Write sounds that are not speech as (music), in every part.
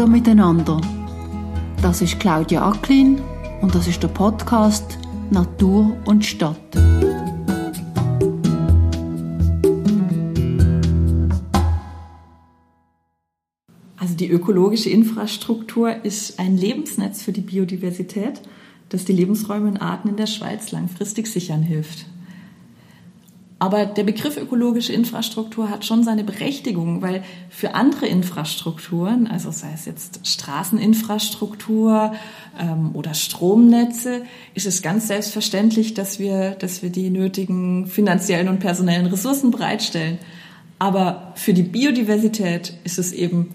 Hallo miteinander. Das ist Claudia Acklin und das ist der Podcast Natur und Stadt. Also die ökologische Infrastruktur ist ein Lebensnetz für die Biodiversität, das die Lebensräume und Arten in der Schweiz langfristig sichern hilft. Aber der Begriff ökologische Infrastruktur hat schon seine Berechtigung, weil für andere Infrastrukturen, also sei es jetzt Straßeninfrastruktur ähm, oder Stromnetze, ist es ganz selbstverständlich, dass wir, dass wir die nötigen finanziellen und personellen Ressourcen bereitstellen. Aber für die Biodiversität ist es eben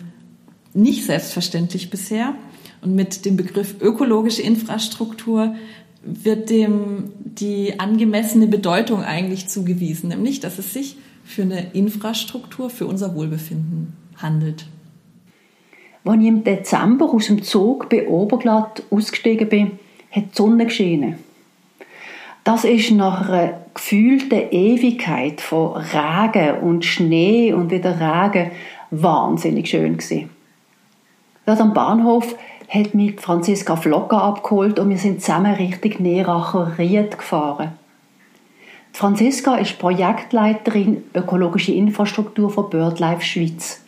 nicht selbstverständlich bisher. Und mit dem Begriff ökologische Infrastruktur wird dem die angemessene Bedeutung eigentlich zugewiesen, nämlich dass es sich für eine Infrastruktur für unser Wohlbefinden handelt. Als ich im Dezember aus dem Zug bei Oberglatt ausgestiegen bin, hat die Sonne geschienen. Das ist nach einer gefühlten Ewigkeit von Regen und Schnee und wieder Regen wahnsinnig schön gewesen. Dort am Bahnhof hat mich Franziska Flocker abgeholt und wir sind zusammen Richtung Neracher Ried gefahren. Franziska ist Projektleiterin ökologische Infrastruktur von BirdLife Schweiz.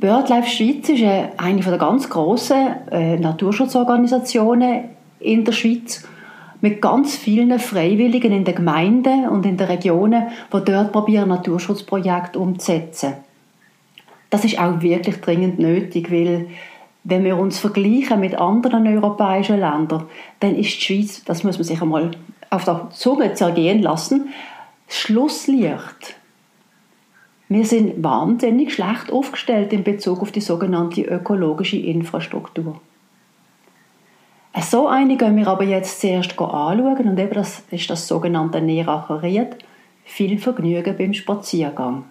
BirdLife Schweiz ist eine der ganz grossen äh, Naturschutzorganisationen in der Schweiz mit ganz vielen Freiwilligen in den Gemeinden und in den Regionen, die dort probieren, Naturschutzprojekte umzusetzen. Das ist auch wirklich dringend nötig, weil wenn wir uns vergleichen mit anderen europäischen Ländern, dann ist die Schweiz, das muss man sich einmal auf der Zunge zergehen lassen, Schlusslicht. Wir sind wahnsinnig schlecht aufgestellt in Bezug auf die sogenannte ökologische Infrastruktur. So eine gehen wir aber jetzt zuerst anschauen und eben das ist das sogenannte Neracher Ried. Viel Vergnügen beim Spaziergang.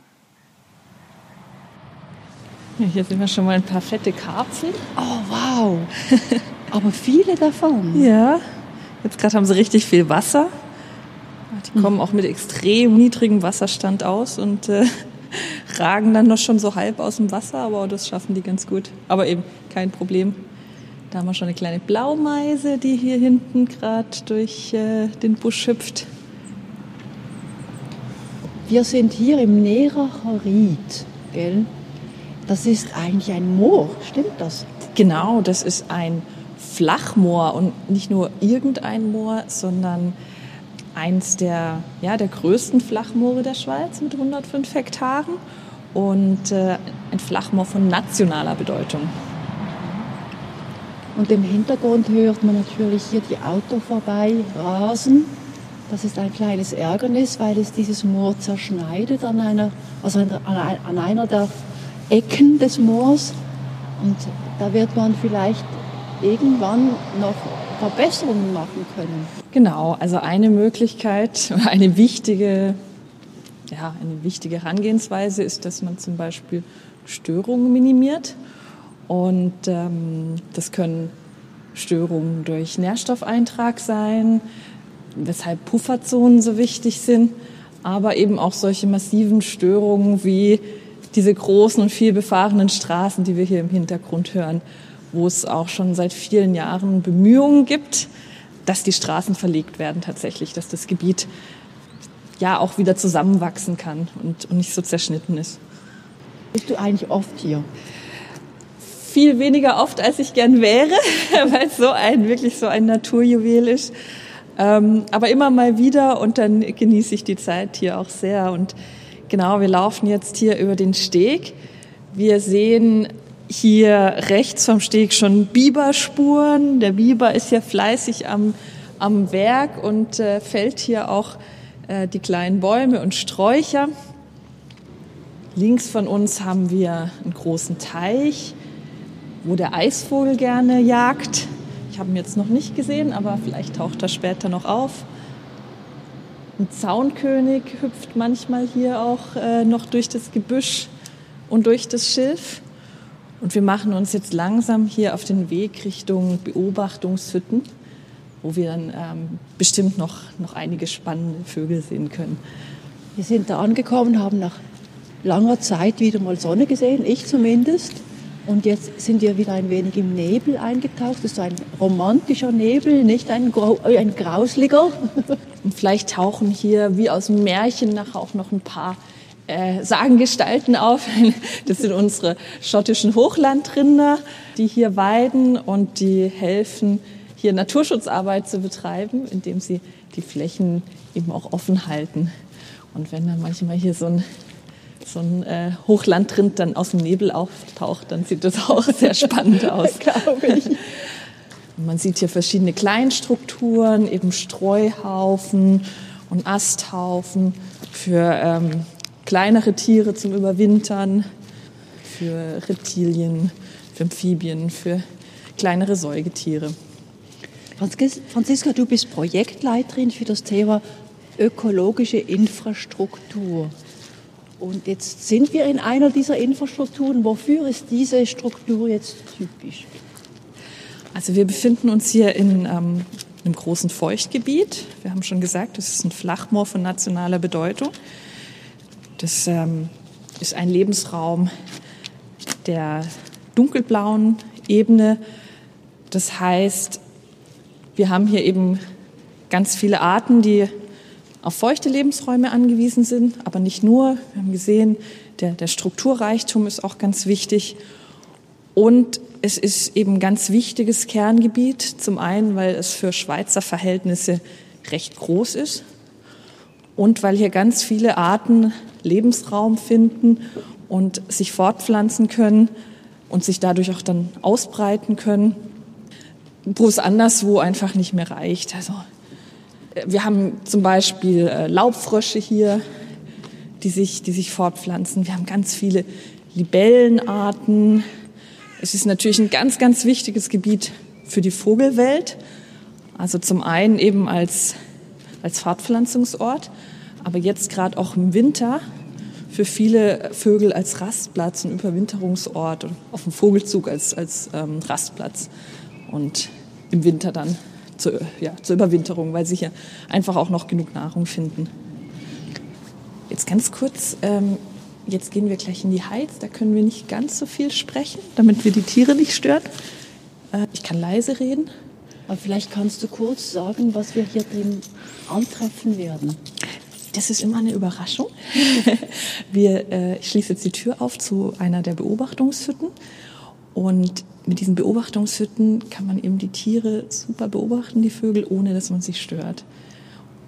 Hier sehen wir schon mal ein paar fette Karpfen. Oh, wow. (laughs) Aber viele davon. Ja. Jetzt gerade haben sie richtig viel Wasser. Die kommen auch mit extrem niedrigem Wasserstand aus und äh, (laughs) ragen dann noch schon so halb aus dem Wasser, aber das schaffen die ganz gut. Aber eben kein Problem. Da haben wir schon eine kleine Blaumeise, die hier hinten gerade durch äh, den Busch hüpft. Wir sind hier im Neracher Ried, gell? Das ist eigentlich ein Moor, stimmt das? Genau, das ist ein Flachmoor und nicht nur irgendein Moor, sondern eins der, ja, der größten Flachmoore der Schweiz mit 105 Hektaren und äh, ein Flachmoor von nationaler Bedeutung. Und im Hintergrund hört man natürlich hier die Auto vorbei rasen. Das ist ein kleines Ärgernis, weil es dieses Moor zerschneidet an einer, also an einer der Ecken des Moors. Und da wird man vielleicht irgendwann noch Verbesserungen machen können. Genau, also eine Möglichkeit, (laughs) eine wichtige, ja, eine wichtige Herangehensweise ist, dass man zum Beispiel Störungen minimiert. Und ähm, das können Störungen durch Nährstoffeintrag sein, weshalb Pufferzonen so wichtig sind, aber eben auch solche massiven Störungen wie diese großen und viel befahrenen Straßen, die wir hier im Hintergrund hören, wo es auch schon seit vielen Jahren Bemühungen gibt, dass die Straßen verlegt werden tatsächlich, dass das Gebiet ja auch wieder zusammenwachsen kann und, und nicht so zerschnitten ist. Bist du eigentlich oft hier? Viel weniger oft, als ich gern wäre, (laughs) weil es so ein, wirklich so ein Naturjuwel ist. Ähm, aber immer mal wieder und dann genieße ich die Zeit hier auch sehr und Genau, wir laufen jetzt hier über den Steg. Wir sehen hier rechts vom Steg schon Biberspuren. Der Biber ist ja fleißig am, am Werk und äh, fällt hier auch äh, die kleinen Bäume und Sträucher. Links von uns haben wir einen großen Teich, wo der Eisvogel gerne jagt. Ich habe ihn jetzt noch nicht gesehen, aber vielleicht taucht er später noch auf. Ein Zaunkönig hüpft manchmal hier auch äh, noch durch das Gebüsch und durch das Schilf. Und wir machen uns jetzt langsam hier auf den Weg Richtung Beobachtungshütten, wo wir dann ähm, bestimmt noch, noch einige spannende Vögel sehen können. Wir sind da angekommen, haben nach langer Zeit wieder mal Sonne gesehen, ich zumindest. Und jetzt sind wir wieder ein wenig im Nebel eingetaucht. Das ist so ein romantischer Nebel, nicht ein, ein grausliger. (laughs) Und vielleicht tauchen hier wie aus dem Märchen nachher auch noch ein paar äh, Sagengestalten auf. (laughs) Das sind unsere schottischen Hochlandrinder, die hier weiden und die helfen, hier Naturschutzarbeit zu betreiben, indem sie die Flächen eben auch offen halten. Und wenn dann manchmal hier so ein, so ein äh, Hochlandrind dann aus dem Nebel auftaucht, dann sieht das auch (laughs) sehr spannend aus, (laughs) glaube ich. Man sieht hier verschiedene Kleinstrukturen, eben Streuhaufen und Asthaufen für ähm, kleinere Tiere zum Überwintern, für Reptilien, für Amphibien, für kleinere Säugetiere. Franziska, du bist Projektleiterin für das Thema ökologische Infrastruktur. Und jetzt sind wir in einer dieser Infrastrukturen. Wofür ist diese Struktur jetzt typisch? Also wir befinden uns hier in ähm, einem großen Feuchtgebiet. Wir haben schon gesagt, das ist ein Flachmoor von nationaler Bedeutung. Das ähm, ist ein Lebensraum der dunkelblauen Ebene. Das heißt, wir haben hier eben ganz viele Arten, die auf feuchte Lebensräume angewiesen sind, aber nicht nur. Wir haben gesehen, der, der Strukturreichtum ist auch ganz wichtig. Und es ist eben ein ganz wichtiges Kerngebiet. Zum einen, weil es für Schweizer Verhältnisse recht groß ist und weil hier ganz viele Arten Lebensraum finden und sich fortpflanzen können und sich dadurch auch dann ausbreiten können wo es anderswo einfach nicht mehr reicht. Also äh, wir haben zum Beispiel äh, Laubfrösche hier, die sich, die sich fortpflanzen. Wir haben ganz viele Libellenarten. Es ist natürlich ein ganz, ganz wichtiges Gebiet für die Vogelwelt. Also zum einen eben als, als Fortpflanzungsort, aber jetzt gerade auch im Winter für viele Vögel als Rastplatz und Überwinterungsort und auf dem Vogelzug als, als ähm, Rastplatz und im Winter dann zur, ja, zur Überwinterung, weil sie hier einfach auch noch genug Nahrung finden. Jetzt ganz kurz, ähm, jetzt gehen wir gleich in die Heiz, da können wir nicht ganz so viel sprechen, damit wir die Tiere nicht stören. Äh, ich kann leise reden. Aber vielleicht kannst du kurz sagen, was wir hier drin antreffen werden. Das ist immer eine Überraschung. (laughs) Wir, äh, ich schließe jetzt die Tür auf zu einer der Beobachtungshütten und mit diesen Beobachtungshütten kann man eben die Tiere super beobachten, die Vögel, ohne dass man sie stört.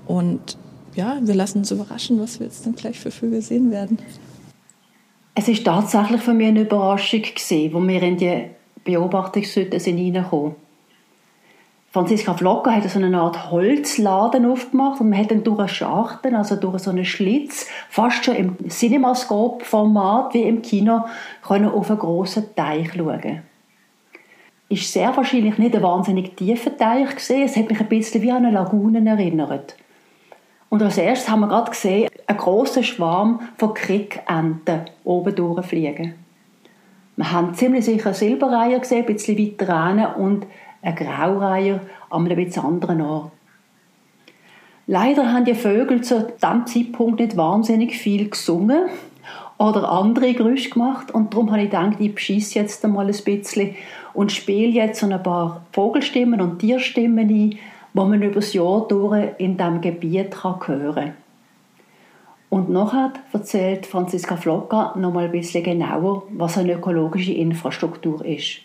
Und ja, wir lassen uns überraschen, was wir jetzt dann gleich für Vögel sehen werden. Es ist tatsächlich für mich eine Überraschung gewesen, wo wir in die Beobachtungshütte sind reingekommen. Franziska Flocker hat so eine Art Holzladen aufgemacht und man hat dann durch einen Schachten, also durch so einen Schlitz, fast schon im Cinemascope-Format wie im Kino, können auf einen grossen Teich schauen. Ist sehr wahrscheinlich nicht ein wahnsinnig tiefer Teich gesehen. Es hat mich ein bisschen wie an eine Lagune erinnert. Und als erstes haben wir gerade gesehen, einen grossen Schwarm von Krickenten oben durchfliegen. Wir haben ziemlich sicher Silberreiher gesehen, ein bisschen weiter hinten und ein Graureiher an einem bisschen anderen Ort. Leider haben die Vögel zu diesem Zeitpunkt nicht wahnsinnig viel gesungen oder andere Geräusche gemacht und darum habe ich gedacht, ich beschisse jetzt einmal ein bisschen und spiele jetzt ein paar Vogelstimmen und Tierstimmen ein, wo man über das Jahr durch in diesem Gebiet kann hören kann. Und nachher erzählt Franziska Flocka noch mal ein bisschen genauer, was eine ökologische Infrastruktur ist.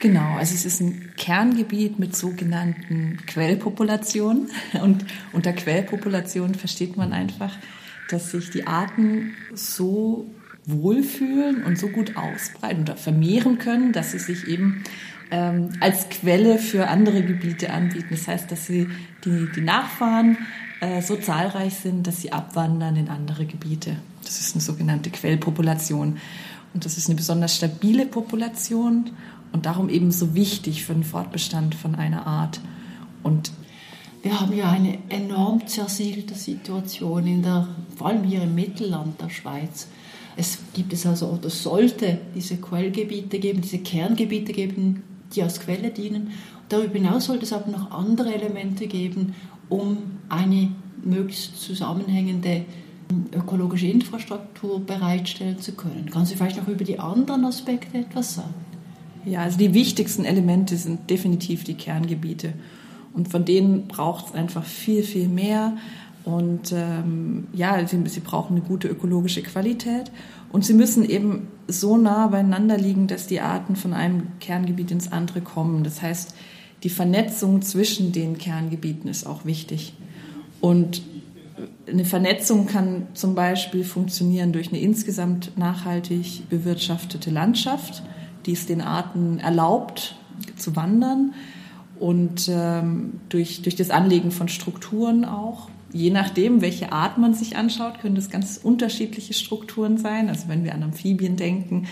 Genau, also es ist ein Kerngebiet mit sogenannten Quellpopulationen. (laughs) Und unter Quellpopulationen versteht man einfach, dass sich die Arten so wohlfühlen und so gut ausbreiten oder vermehren können, dass sie sich eben ähm, als Quelle für andere Gebiete anbieten. Das heißt, dass sie die, die Nachfahren äh, so zahlreich sind, dass sie abwandern in andere Gebiete. Das ist eine sogenannte Quellpopulation. Und das ist eine besonders stabile Population und darum eben so wichtig für den Fortbestand von einer Art. Und wir haben ja eine enorm zersiedelte Situation, in der, vor allem hier im Mittelland der Schweiz. Es gibt es also oder sollte diese Quellgebiete geben, diese Kerngebiete geben, die als Quelle dienen. Darüber hinaus sollte es aber noch andere Elemente geben, um eine möglichst zusammenhängende ökologische Infrastruktur bereitstellen zu können. Kannst du vielleicht noch über die anderen Aspekte etwas sagen? Ja, also die wichtigsten Elemente sind definitiv die Kerngebiete. Und von denen braucht es einfach viel, viel mehr. Und ähm, ja, sie, sie brauchen eine gute ökologische Qualität. Und sie müssen eben so nah beieinander liegen, dass die Arten von einem Kerngebiet ins andere kommen. Das heißt, die Vernetzung zwischen den Kerngebieten ist auch wichtig. Und eine Vernetzung kann zum Beispiel funktionieren durch eine insgesamt nachhaltig bewirtschaftete Landschaft, die es den Arten erlaubt zu wandern und ähm, durch, durch das Anlegen von Strukturen auch. Je nachdem, welche Art man sich anschaut, können das ganz unterschiedliche Strukturen sein. Also wenn wir an Amphibien denken,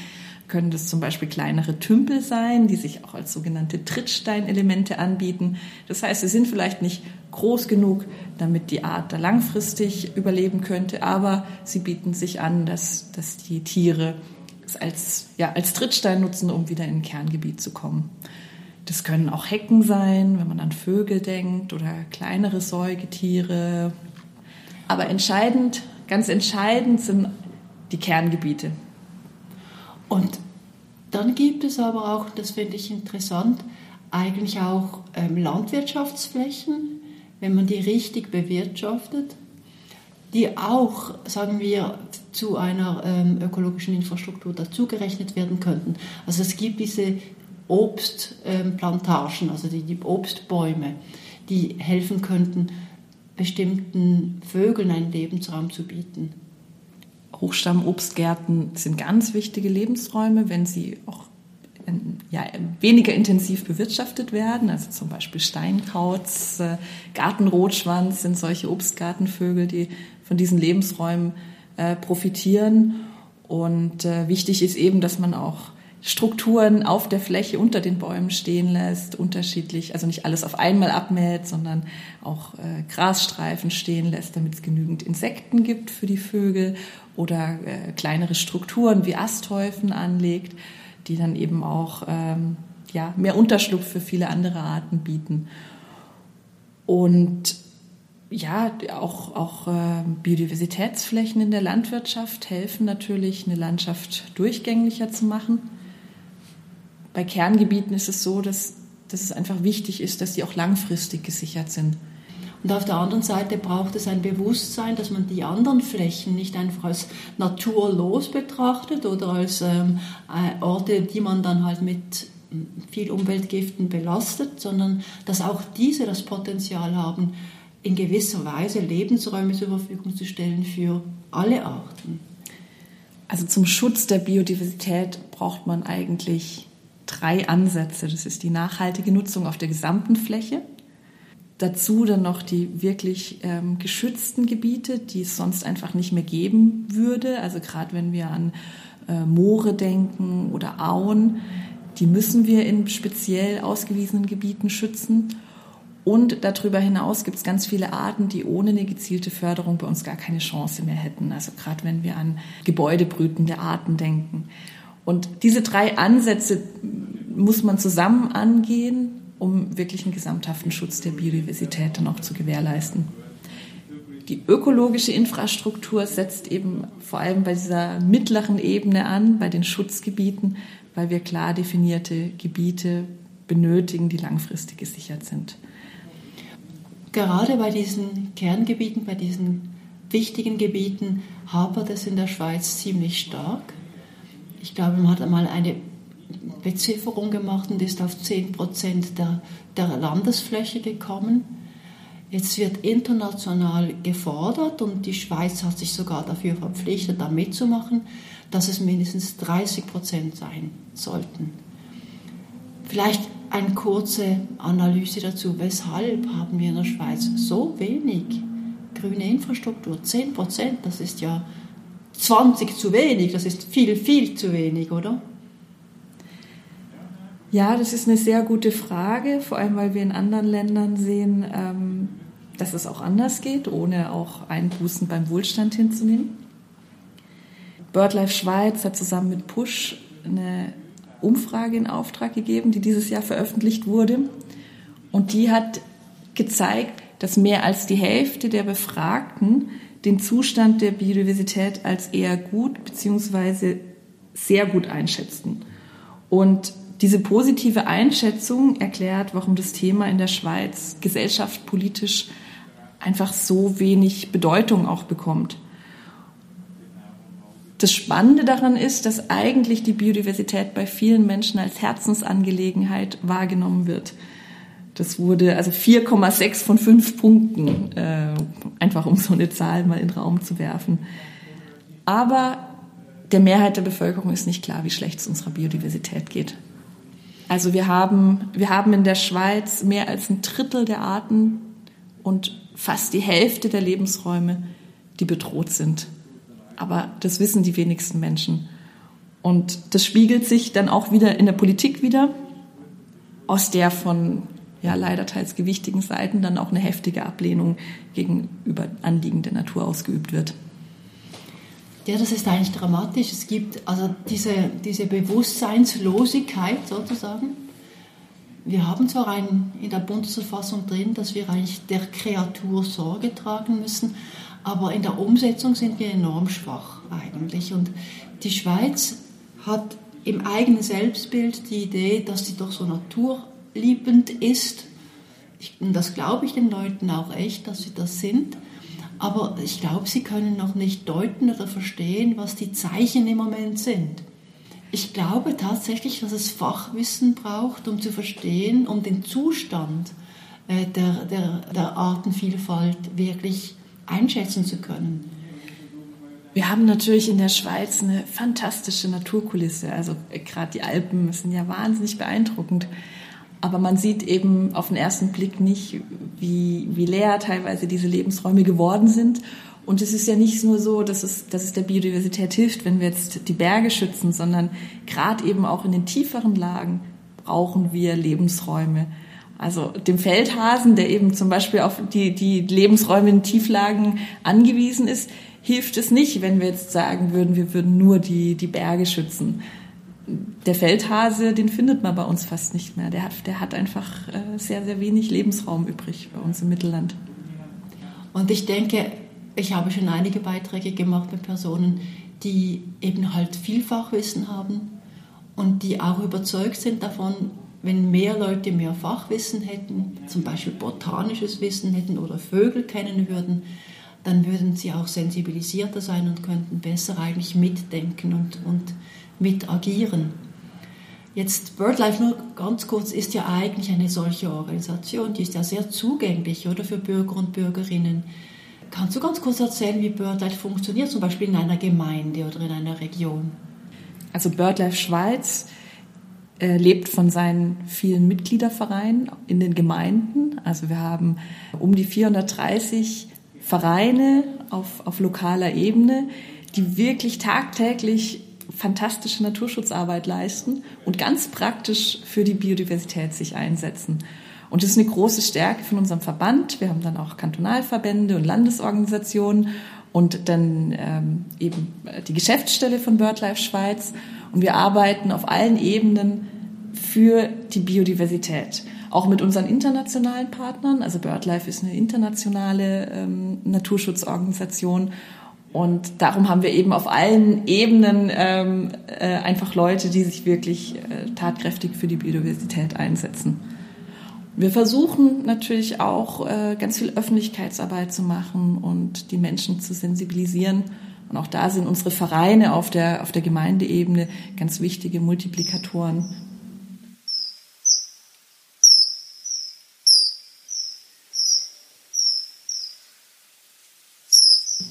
können das zum Beispiel kleinere Tümpel sein, die sich auch als sogenannte Trittsteinelemente anbieten. Das heißt, sie sind vielleicht nicht groß genug, damit die Art da langfristig überleben könnte, aber sie bieten sich an, dass, dass die Tiere als, ja, als Trittstein nutzen, um wieder in ein Kerngebiet zu kommen. Das können auch Hecken sein, wenn man an Vögel denkt oder kleinere Säugetiere. Aber entscheidend, ganz entscheidend sind die Kerngebiete. Und dann gibt es aber auch, das finde ich interessant, eigentlich auch ähm, Landwirtschaftsflächen, wenn man die richtig bewirtschaftet, die auch, sagen wir, zu einer ähm, ökologischen Infrastruktur dazugerechnet werden könnten. Also es gibt diese Obstplantagen, ähm, also die, die Obstbäume, die helfen könnten, bestimmten Vögeln einen Lebensraum zu bieten. Hochstammobstgärten sind ganz wichtige Lebensräume, wenn sie auch ja, weniger intensiv bewirtschaftet werden. Also zum Beispiel Steinkauz, äh, Gartenrotschwanz sind solche Obstgartenvögel, die von diesen Lebensräumen äh, profitieren. Und äh, wichtig ist eben, dass man auch Strukturen auf der Fläche unter den Bäumen stehen lässt, unterschiedlich, also nicht alles auf einmal abmäht, sondern auch äh, Grasstreifen stehen lässt, damit es genügend Insekten gibt für die Vögel oder äh, kleinere Strukturen wie Asthäufen anlegt, die dann eben auch ähm, ja, mehr Unterschlupf für viele andere Arten bieten. Und ja, auch, auch äh, Biodiversitätsflächen in der Landwirtschaft helfen natürlich, eine Landschaft durchgänglicher zu machen bei Kerngebieten ist es so, dass, dass es einfach wichtig ist, dass die auch langfristig gesichert sind. Und auf der anderen Seite braucht es ein Bewusstsein, dass man die anderen Flächen nicht einfach als naturlos betrachtet oder als ähm, äh, Orte, die man dann halt mit viel Umweltgiften belastet, sondern dass auch diese das Potenzial haben, in gewisser Weise Lebensräume zur Verfügung zu stellen für alle Arten. Also zum Schutz der Biodiversität braucht man eigentlich drei Ansätze. Das ist die nachhaltige Nutzung auf der gesamten Fläche. Dazu dann noch die wirklich ähm, geschützten Gebiete, die es sonst einfach nicht mehr geben würde. Also gerade wenn wir an äh, Moore denken oder Auen, die müssen wir in speziell ausgewiesenen Gebieten schützen. Und darüber hinaus gibt es ganz viele Arten, die ohne eine gezielte Förderung bei uns gar keine Chance mehr hätten. Also gerade wenn wir an gebäudebrütende Arten denken. Und diese drei Ansätze muss man zusammen angehen, um wirklich einen gesamthaften Schutz der Biodiversität dann auch zu gewährleisten. Die ökologische Infrastruktur setzt eben vor allem bei dieser mittleren Ebene an, bei den Schutzgebieten, weil wir klar definierte Gebiete benötigen, die langfristig gesichert sind. Gerade bei diesen Kerngebieten, bei diesen wichtigen Gebieten hapert es in der Schweiz ziemlich stark. Ich glaube, man hat einmal eine Bezifferung gemacht und ist auf 10 Prozent der, der Landesfläche gekommen. Jetzt wird international gefordert und die Schweiz hat sich sogar dafür verpflichtet, da mitzumachen, dass es mindestens 30 Prozent sein sollten. Vielleicht eine kurze Analyse dazu. Weshalb haben wir in der Schweiz so wenig grüne Infrastruktur? 10 Prozent, das ist ja 20 zu wenig, das ist viel, viel zu wenig, oder? Ja, das ist eine sehr gute Frage, vor allem weil wir in anderen Ländern sehen, ähm, dass es auch anders geht, ohne auch Einbußen beim Wohlstand hinzunehmen. BirdLife Schweiz hat zusammen mit Push eine Umfrage in Auftrag gegeben, die dieses Jahr veröffentlicht wurde. Und die hat gezeigt, dass mehr als die Hälfte der Befragten den Zustand der Biodiversität als eher gut bzw. sehr gut einschätzten. Und diese positive Einschätzung erklärt, warum das Thema in der Schweiz gesellschaftspolitisch einfach so wenig Bedeutung auch bekommt. Das Spannende daran ist, dass eigentlich die Biodiversität bei vielen Menschen als Herzensangelegenheit wahrgenommen wird. Das wurde also 4,6 von 5 Punkten, äh, einfach um so eine Zahl mal in den Raum zu werfen. Aber der Mehrheit der Bevölkerung ist nicht klar, wie schlecht es unserer Biodiversität geht. Also wir haben, wir haben in der Schweiz mehr als ein Drittel der Arten und fast die Hälfte der Lebensräume, die bedroht sind. Aber das wissen die wenigsten Menschen. Und das spiegelt sich dann auch wieder in der Politik wieder, aus der von ja leider teils gewichtigen Seiten dann auch eine heftige Ablehnung gegenüber Anliegen der Natur ausgeübt wird. Ja, das ist eigentlich dramatisch. Es gibt also diese, diese Bewusstseinslosigkeit sozusagen. Wir haben zwar ein, in der Bundesverfassung drin, dass wir eigentlich der Kreatur Sorge tragen müssen, aber in der Umsetzung sind wir enorm schwach eigentlich. Und die Schweiz hat im eigenen Selbstbild die Idee, dass sie doch so naturliebend ist. Ich, und das glaube ich den Leuten auch echt, dass sie das sind. Aber ich glaube, sie können noch nicht deuten oder verstehen, was die Zeichen im Moment sind. Ich glaube tatsächlich, dass es Fachwissen braucht, um zu verstehen, um den Zustand äh, der, der, der Artenvielfalt wirklich einschätzen zu können. Wir haben natürlich in der Schweiz eine fantastische Naturkulisse. Also äh, gerade die Alpen sind ja wahnsinnig beeindruckend. Aber man sieht eben auf den ersten Blick nicht, wie, wie leer teilweise diese Lebensräume geworden sind. Und es ist ja nicht nur so, dass es, dass es der Biodiversität hilft, wenn wir jetzt die Berge schützen, sondern gerade eben auch in den tieferen Lagen brauchen wir Lebensräume. Also dem Feldhasen, der eben zum Beispiel auf die, die Lebensräume in Tieflagen angewiesen ist, hilft es nicht, wenn wir jetzt sagen würden, wir würden nur die, die Berge schützen der Feldhase, den findet man bei uns fast nicht mehr. Der hat, der hat einfach äh, sehr, sehr wenig Lebensraum übrig bei uns im Mittelland. Und ich denke, ich habe schon einige Beiträge gemacht mit Personen, die eben halt Vielfachwissen haben und die auch überzeugt sind davon, wenn mehr Leute mehr Fachwissen hätten, zum Beispiel botanisches Wissen hätten oder Vögel kennen würden, dann würden sie auch sensibilisierter sein und könnten besser eigentlich mitdenken und, und mit agieren. Jetzt BirdLife nur ganz kurz ist ja eigentlich eine solche Organisation, die ist ja sehr zugänglich oder für Bürger und Bürgerinnen. Kannst du ganz kurz erzählen, wie BirdLife funktioniert, zum Beispiel in einer Gemeinde oder in einer Region? Also BirdLife Schweiz äh, lebt von seinen vielen Mitgliedervereinen in den Gemeinden. Also wir haben um die 430 Vereine auf, auf lokaler Ebene, die wirklich tagtäglich fantastische Naturschutzarbeit leisten und ganz praktisch für die Biodiversität sich einsetzen. Und das ist eine große Stärke von unserem Verband. Wir haben dann auch Kantonalverbände und Landesorganisationen und dann ähm, eben die Geschäftsstelle von BirdLife Schweiz. Und wir arbeiten auf allen Ebenen für die Biodiversität. Auch mit unseren internationalen Partnern. Also BirdLife ist eine internationale ähm, Naturschutzorganisation und darum haben wir eben auf allen Ebenen ähm, äh, einfach Leute, die sich wirklich äh, tatkräftig für die Biodiversität einsetzen. Wir versuchen natürlich auch äh, ganz viel Öffentlichkeitsarbeit zu machen und die Menschen zu sensibilisieren, Und auch da sind unsere Vereine auf der, auf der Gemeindeebene ganz wichtige Multiplikatoren.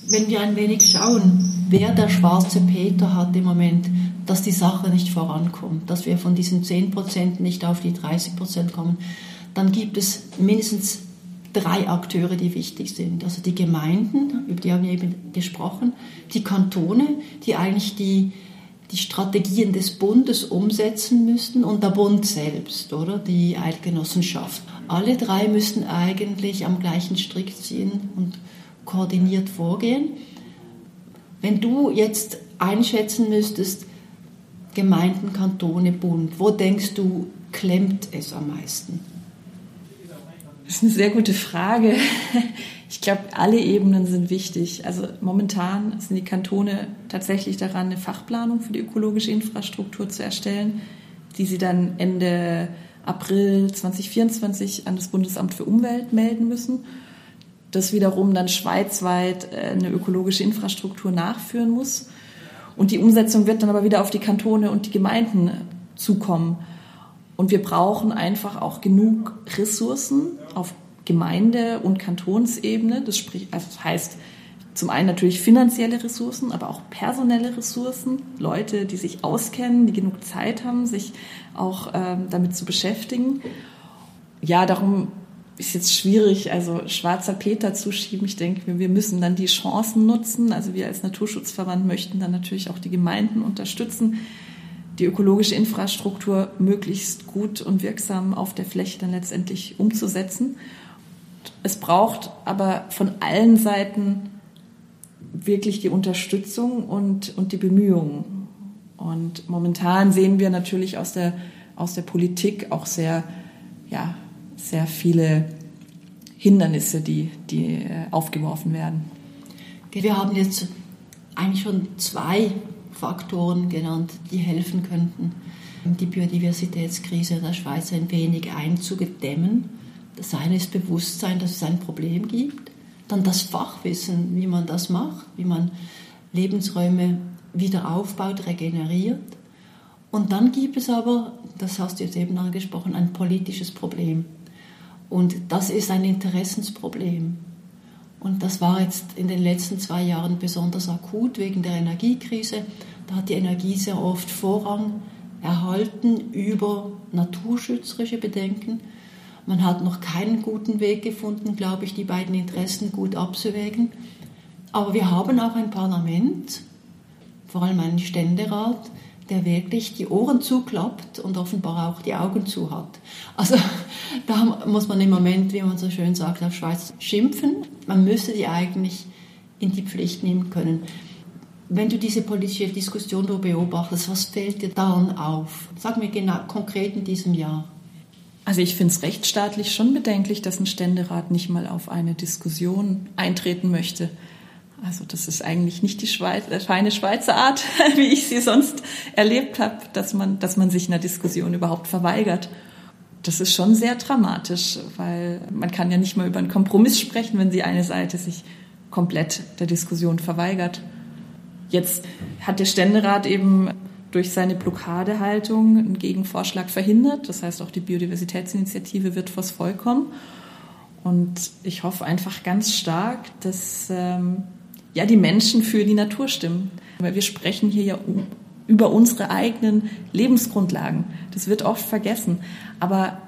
Wenn wir ein wenig schauen, wer der schwarze Peter hat im Moment, dass die Sache nicht vorankommt, dass wir von diesen 10% nicht auf die 30% kommen, dann gibt es mindestens drei Akteure, die wichtig sind. Also die Gemeinden, über die haben wir eben gesprochen, die Kantone, die eigentlich die, die Strategien des Bundes umsetzen müssten und der Bund selbst, oder die Eidgenossenschaft. Alle drei müssten eigentlich am gleichen Strick ziehen und koordiniert vorgehen. Wenn du jetzt einschätzen müsstest, Gemeinden, Kantone, Bund, wo denkst du, klemmt es am meisten? Das ist eine sehr gute Frage. (laughs) Ich glaube, alle Ebenen sind wichtig. Also momentan sind die Kantone tatsächlich daran, eine Fachplanung für die ökologische Infrastruktur zu erstellen, die sie dann Ende April 2024 an das Bundesamt für Umwelt melden müssen. Das wiederum dann schweizweit äh, eine ökologische Infrastruktur nachführen muss. Und die Umsetzung wird dann aber wieder auf die Kantone und die Gemeinden zukommen. Und wir brauchen einfach auch genug Ressourcen auf Gemeinde- und Kantonsebene. Also das heißt zum einen natürlich finanzielle Ressourcen, aber auch personelle Ressourcen. Leute, die sich auskennen, die genug Zeit haben, sich auch ähm, damit zu beschäftigen. Ja, darum ist jetzt schwierig, also schwarzer Peter zuschieben. Ich denke, wir müssen dann die Chancen nutzen. Also wir als Naturschutzverband möchten dann natürlich auch die Gemeinden unterstützen, die ökologische Infrastruktur möglichst gut und wirksam auf der Fläche dann letztendlich umzusetzen. Es braucht aber von allen Seiten wirklich die Unterstützung und, und die Bemühungen. Und momentan sehen wir natürlich aus der, aus der Politik auch sehr, ja, sehr viele Hindernisse, die, die äh, aufgeworfen werden. Wir haben jetzt eigentlich schon zwei Faktoren genannt, die helfen könnten, die Biodiversitätskrise der Schweiz ein wenig einzudämmen. Das eine ist Bewusstsein, dass es ein Problem gibt. Dann das Fachwissen, wie man das macht, wie man Lebensräume wieder aufbaut, regeneriert. Und dann gibt es aber, das hast du jetzt eben angesprochen, ein politisches Problem. Und das ist ein Interessensproblem. Und das war jetzt in den letzten zwei Jahren besonders akut wegen der Energiekrise. Da hat die Energie sehr oft Vorrang erhalten über naturschützerische Bedenken. Man hat noch keinen guten Weg gefunden, glaube ich, die beiden Interessen gut abzuwägen. Aber wir haben auch ein Parlament, vor allem einen Ständerat, der wirklich die Ohren zuklappt und offenbar auch die Augen zu hat. Also (laughs) da muss man im Moment, wie man so schön sagt, auf Schweiz schimpfen. Man müsste die eigentlich in die Pflicht nehmen können. Wenn du diese politische Diskussion beobachtest, was fällt dir dann auf? Sag mir genau konkret in diesem Jahr. Also ich finde es rechtsstaatlich schon bedenklich, dass ein Ständerat nicht mal auf eine Diskussion eintreten möchte. Also das ist eigentlich nicht die Schweiz, äh, feine Schweizer Art, (laughs) wie ich sie sonst erlebt habe, dass man, dass man sich einer Diskussion überhaupt verweigert. Das ist schon sehr dramatisch, weil man kann ja nicht mal über einen Kompromiss sprechen, wenn die eine Seite sich komplett der Diskussion verweigert. Jetzt hat der Ständerat eben durch seine Blockadehaltung einen Gegenvorschlag verhindert. Das heißt, auch die Biodiversitätsinitiative wird vors Volk kommen. Und ich hoffe einfach ganz stark, dass ähm, ja, die Menschen für die Natur stimmen. Weil wir sprechen hier ja über unsere eigenen Lebensgrundlagen. Das wird oft vergessen. Aber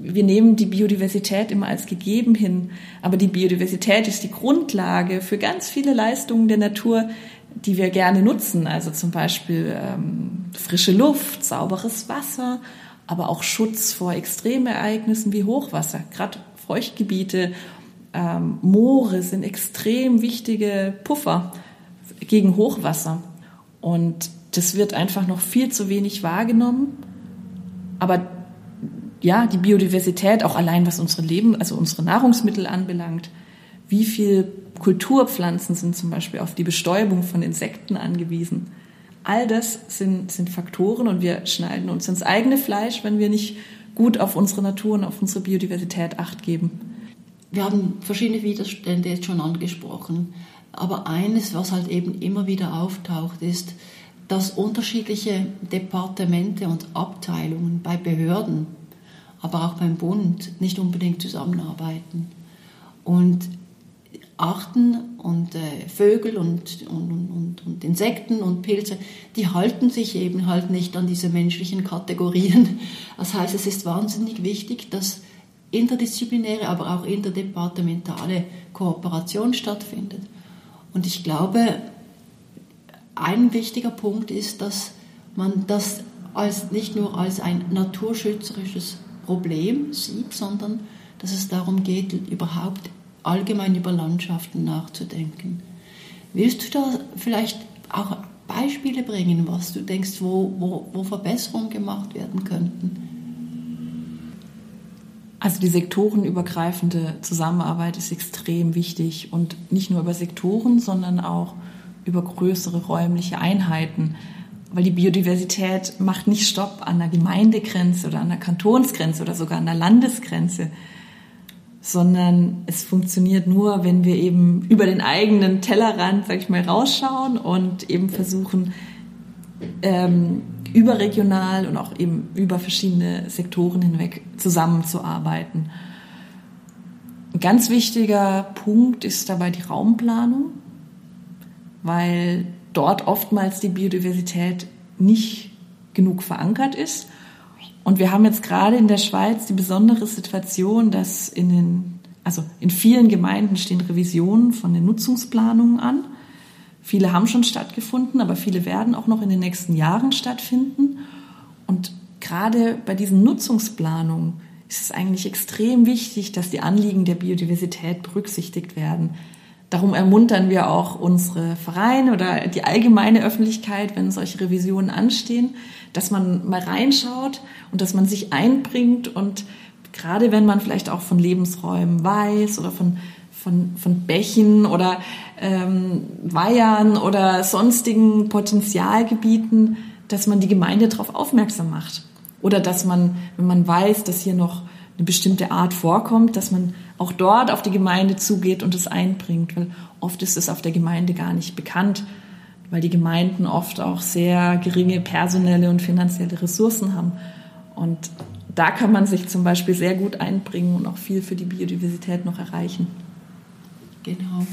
wir nehmen die Biodiversität immer als gegeben hin. Aber die Biodiversität ist die Grundlage für ganz viele Leistungen der Natur, die wir gerne nutzen. Also zum Beispiel ähm, frische Luft, sauberes Wasser, aber auch Schutz vor Extremereignissen wie Hochwasser. Gerade Feuchtgebiete ähm, Moore sind extrem wichtige Puffer gegen Hochwasser. Und das wird einfach noch viel zu wenig wahrgenommen. Aber ja, die Biodiversität, auch allein was unsere Leben, also unsere Nahrungsmittel anbelangt, wie viel Kulturpflanzen sind zum Beispiel auf die Bestäubung von Insekten angewiesen. All das sind, sind Faktoren und wir schneiden uns ins eigene Fleisch, wenn wir nicht gut auf unsere Natur und auf unsere Biodiversität acht geben. Wir haben verschiedene Widerstände jetzt schon angesprochen. Aber eines, was halt eben immer wieder auftaucht, ist, dass unterschiedliche Departemente und Abteilungen bei Behörden, aber auch beim Bund nicht unbedingt zusammenarbeiten. Und Arten und äh, Vögel und, und, und, und, Insekten und Pilze, die halten sich eben halt nicht an diese menschlichen Kategorien. Das heißt, es ist wahnsinnig wichtig, dass interdisziplinäre, aber auch interdepartementale Kooperation stattfindet. Und ich glaube, ein wichtiger Punkt ist, dass man das als, nicht nur als ein naturschützerisches Problem sieht, sondern dass es darum geht, überhaupt allgemein über Landschaften nachzudenken. Willst du da vielleicht auch Beispiele bringen, was du denkst, wo, wo, wo Verbesserungen gemacht werden könnten? Also die sektorenübergreifende Zusammenarbeit ist extrem wichtig und nicht nur über Sektoren, sondern auch über größere räumliche Einheiten, weil die Biodiversität macht nicht Stopp an der Gemeindegrenze oder an der Kantonsgrenze oder sogar an der Landesgrenze, sondern es funktioniert nur, wenn wir eben über den eigenen Tellerrand, sag ich mal, rausschauen und eben versuchen, ähm, überregional und auch eben über verschiedene Sektoren hinweg zusammenzuarbeiten. Ein ganz wichtiger Punkt ist dabei die Raumplanung, weil dort oftmals die Biodiversität nicht genug verankert ist. Und wir haben jetzt gerade in der Schweiz die besondere Situation, dass in den, also in vielen Gemeinden stehen Revisionen von den Nutzungsplanungen an. Viele haben schon stattgefunden, aber viele werden auch noch in den nächsten Jahren stattfinden. Und gerade bei diesen Nutzungsplanungen ist es eigentlich extrem wichtig, dass die Anliegen der Biodiversität berücksichtigt werden. Darum ermuntern wir auch unsere Vereine oder die allgemeine Öffentlichkeit, wenn solche Revisionen anstehen, dass man mal reinschaut und dass man sich einbringt und gerade wenn man vielleicht auch von Lebensräumen weiß oder von von, von Bächen oder ähm, Weihern oder sonstigen Potenzialgebieten, dass man die Gemeinde darauf aufmerksam macht. Oder dass man, wenn man weiß, dass hier noch eine bestimmte Art vorkommt, dass man auch dort auf die Gemeinde zugeht und es einbringt, weil oft ist es auf der Gemeinde gar nicht bekannt, weil die Gemeinden oft auch sehr geringe personelle und finanzielle Ressourcen haben. Und da kann man sich zum Beispiel sehr gut einbringen und auch viel für die Biodiversität noch erreichen. Genau.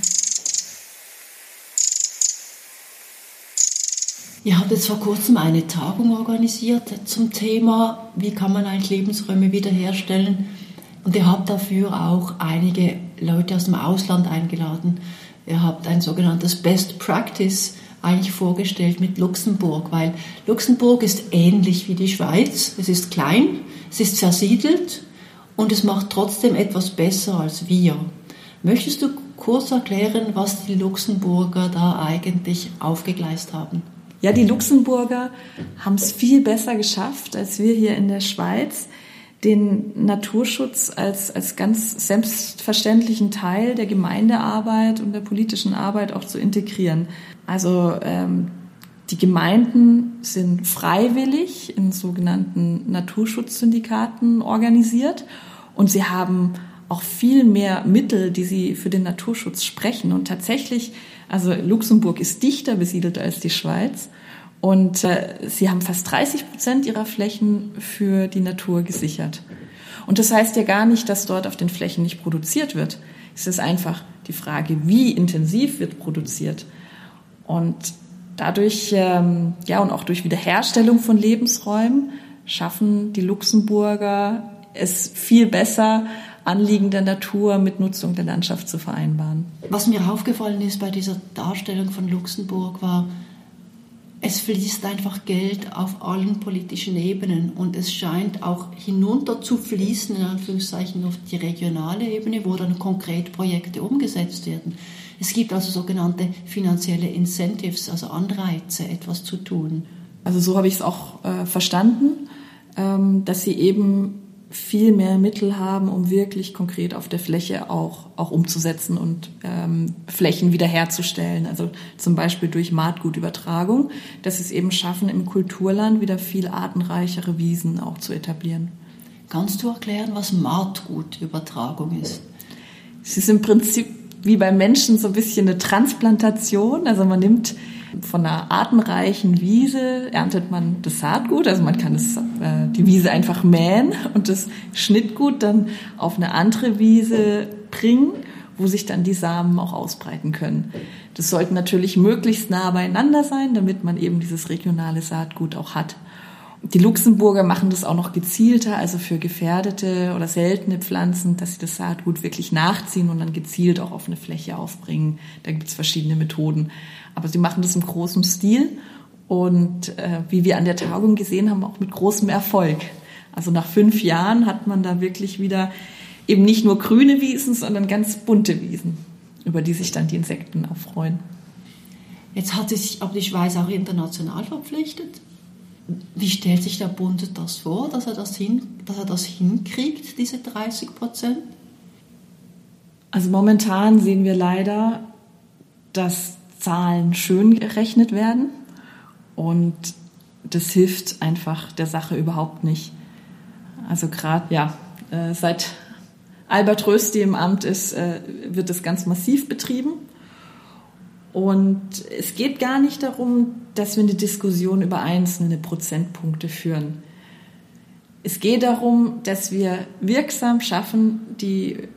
Ihr habt jetzt vor kurzem eine Tagung organisiert zum Thema, wie kann man eigentlich Lebensräume wiederherstellen. Und ihr habt dafür auch einige Leute aus dem Ausland eingeladen. Ihr habt ein sogenanntes Best Practice eigentlich vorgestellt mit Luxemburg, weil Luxemburg ist ähnlich wie die Schweiz. Es ist klein, es ist zersiedelt und es macht trotzdem etwas besser als wir. Möchtest du kurz erklären, was die Luxemburger da eigentlich aufgegleist haben? Ja, die Luxemburger haben es viel besser geschafft als wir hier in der Schweiz, den Naturschutz als, als ganz selbstverständlichen Teil der Gemeindearbeit und der politischen Arbeit auch zu integrieren. Also ähm, die Gemeinden sind freiwillig in sogenannten Naturschutzsyndikaten organisiert und sie haben auch viel mehr Mittel, die sie für den Naturschutz sprechen. Und tatsächlich, also Luxemburg ist dichter besiedelt als die Schweiz. Und äh, sie haben fast 30 Prozent ihrer Flächen für die Natur gesichert. Und das heißt ja gar nicht, dass dort auf den Flächen nicht produziert wird. Es ist einfach die Frage, wie intensiv wird produziert. Und dadurch, ähm, ja, und auch durch Wiederherstellung von Lebensräumen schaffen die Luxemburger es viel besser, Anliegen der Natur mit Nutzung der Landschaft zu vereinbaren. Was mir aufgefallen ist bei dieser Darstellung von Luxemburg war, es fließt einfach Geld auf allen politischen Ebenen und es scheint auch hinunter zu fließen, in Anführungszeichen, auf die regionale Ebene, wo dann konkret Projekte umgesetzt werden. Es gibt also sogenannte finanzielle Incentives, also Anreize, etwas zu tun. Also so habe ich es auch äh, verstanden, ähm, dass sie eben viel mehr Mittel haben, um wirklich konkret auf der Fläche auch, auch umzusetzen und ähm, Flächen wiederherzustellen. Also zum Beispiel durch Maatgutübertragung, dass sie es eben schaffen, im Kulturland wieder viel artenreichere Wiesen auch zu etablieren. Kannst du erklären, was Maatgutübertragung ist? Es ist im Prinzip wie beim Menschen so ein bisschen eine Transplantation. Also man nimmt von einer artenreichen Wiese erntet man das Saatgut, also man kann das, äh, die Wiese einfach mähen und das Schnittgut dann auf eine andere Wiese bringen, wo sich dann die Samen auch ausbreiten können. Das sollten natürlich möglichst nah beieinander sein, damit man eben dieses regionale Saatgut auch hat. Die Luxemburger machen das auch noch gezielter, also für gefährdete oder seltene Pflanzen, dass sie das Saatgut wirklich nachziehen und dann gezielt auch auf eine Fläche aufbringen. Da gibt es verschiedene Methoden. Aber sie machen das im großen Stil und äh, wie wir an der Tagung gesehen haben, auch mit großem Erfolg. Also nach fünf Jahren hat man da wirklich wieder eben nicht nur grüne Wiesen, sondern ganz bunte Wiesen, über die sich dann die Insekten auch freuen. Jetzt hat sich aber die Schweiz auch international verpflichtet. Wie stellt sich der Bund das vor, dass er das, hin, dass er das hinkriegt, diese 30 Prozent? Also momentan sehen wir leider, dass Zahlen schön gerechnet werden und das hilft einfach der Sache überhaupt nicht. Also gerade ja, äh, seit Albert Rösti im Amt ist, äh, wird das ganz massiv betrieben. Und es geht gar nicht darum, dass wir eine Diskussion über einzelne Prozentpunkte führen. Es geht darum, dass wir wirksam schaffen, die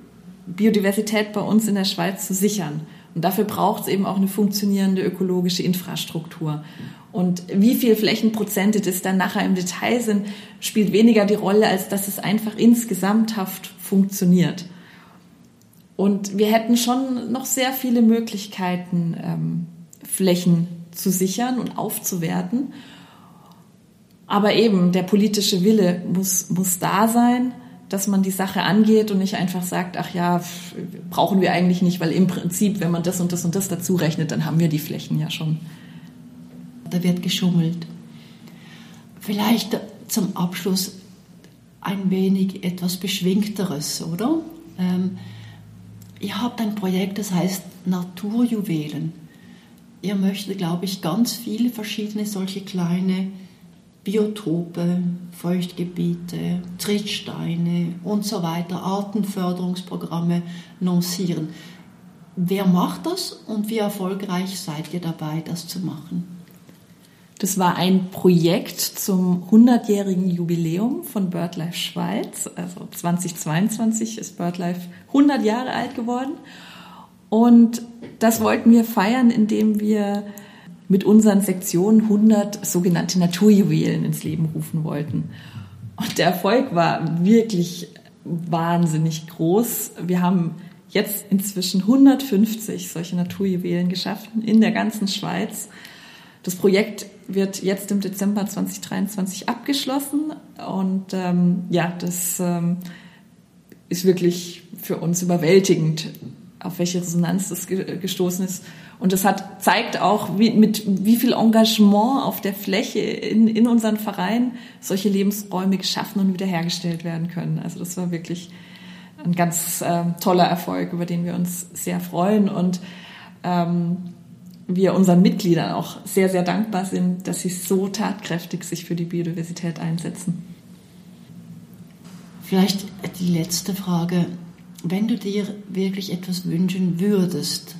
Biodiversität bei uns in der Schweiz zu sichern. Und dafür braucht es eben auch eine funktionierende ökologische Infrastruktur. Und wie viel Flächenprozente das dann nachher im Detail sind, spielt weniger die Rolle, als dass es einfach insgesamthaft funktioniert. Und wir hätten schon noch sehr viele Möglichkeiten, ähm, Flächen zu sichern und aufzuwerten. Aber eben der politische Wille muss, muss da sein, dass man die Sache angeht und nicht einfach sagt, ach ja, brauchen wir eigentlich nicht, weil im Prinzip, wenn man das und das und das dazu rechnet, dann haben wir die Flächen ja schon. Da wird geschummelt. Vielleicht zum Abschluss ein wenig etwas Beschwingteres, oder? Ähm, ihr habt ein Projekt, das heißt Naturjuwelen. Ihr möchtet, glaube ich, ganz viele verschiedene solche kleine Biotope, Feuchtgebiete, Trittsteine und so weiter, Artenförderungsprogramme lancieren. Wer macht das und wie erfolgreich seid ihr dabei, das zu machen? Das war ein Projekt zum 100-jährigen Jubiläum von BirdLife Schweiz. Also 2022 ist BirdLife 100 Jahre alt geworden. Und das wollten wir feiern, indem wir mit unseren Sektionen 100 sogenannte Naturjuwelen ins Leben rufen wollten. Und der Erfolg war wirklich wahnsinnig groß. Wir haben jetzt inzwischen 150 solche Naturjuwelen geschaffen in der ganzen Schweiz. Das Projekt wird jetzt im Dezember 2023 abgeschlossen und ähm, ja, das ähm, ist wirklich für uns überwältigend, auf welche Resonanz das gestoßen ist. Und das hat, zeigt auch, wie, mit wie viel Engagement auf der Fläche in, in unseren Vereinen solche Lebensräume geschaffen und wiederhergestellt werden können. Also das war wirklich ein ganz äh, toller Erfolg, über den wir uns sehr freuen. Und ähm, wir unseren Mitgliedern auch sehr, sehr dankbar sind, dass sie so tatkräftig sich für die Biodiversität einsetzen. Vielleicht die letzte Frage. Wenn du dir wirklich etwas wünschen würdest,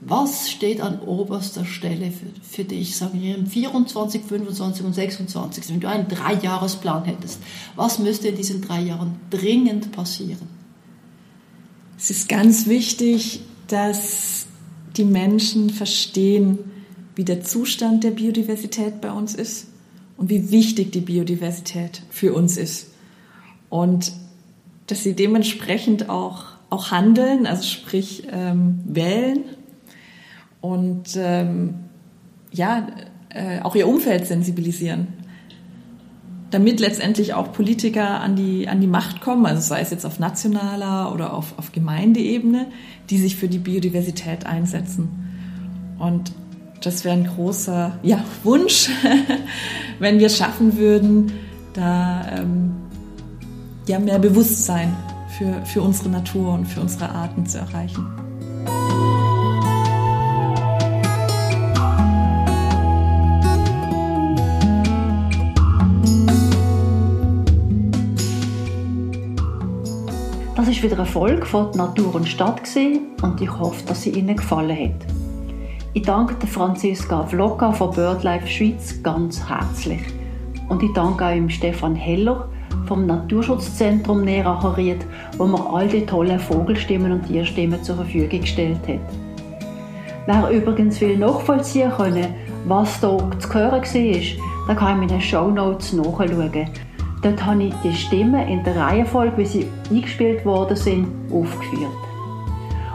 was steht an oberster Stelle für, für dich, sagen wir im 24, 25 und 26, wenn du einen Dreijahresplan hättest, was müsste in diesen drei Jahren dringend passieren? Es ist ganz wichtig, dass die Menschen verstehen, wie der Zustand der Biodiversität bei uns ist und wie wichtig die Biodiversität für uns ist. Und dass sie dementsprechend auch, auch handeln, also sprich ähm, wählen und ähm, ja, äh, auch ihr Umfeld sensibilisieren damit letztendlich auch Politiker an die, an die Macht kommen, also sei es jetzt auf nationaler oder auf, auf Gemeindeebene, die sich für die Biodiversität einsetzen. Und das wäre ein großer ja, Wunsch, (laughs) wenn wir es schaffen würden, da ähm, ja, mehr Bewusstsein für, für unsere Natur und für unsere Arten zu erreichen. Wieder eine Folge von Natur und Stadt und ich hoffe, dass sie Ihnen gefallen hat. Ich danke der Franziska Vlocka von BirdLife Schweiz ganz herzlich. Und ich danke auch dem Stefan Heller vom Naturschutzzentrum Neracher wo mir all die tollen Vogelstimmen und Tierstimmen zur Verfügung gestellt hat. Wer übrigens will nachvollziehen können, was da zu hören war, der kann in den Show Notes nachschauen. Dort habe ich die Stimmen in der Reihenfolge, wie sie eingespielt worden sind, aufgeführt.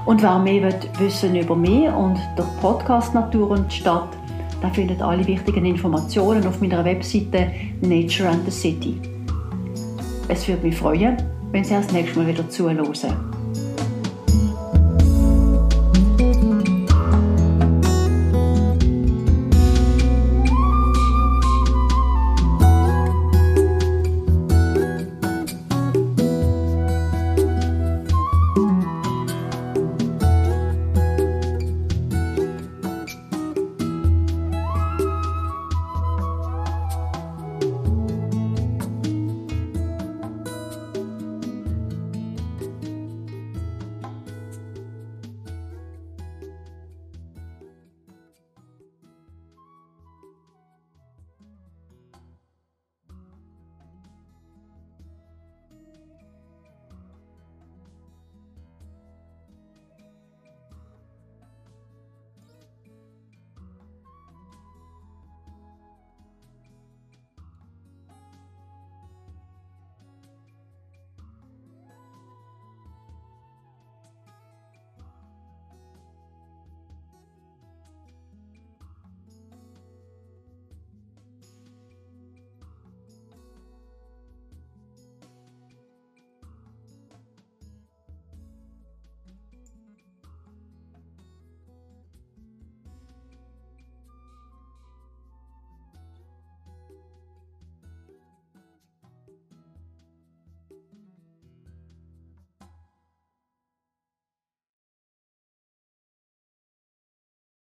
Und wer mehr wissen über mich und der Podcast Natur und Stadt, der findet alle wichtigen Informationen auf meiner Webseite Nature and the City. Es würde mich freuen, wenn Sie das nächste Mal wieder zuhören.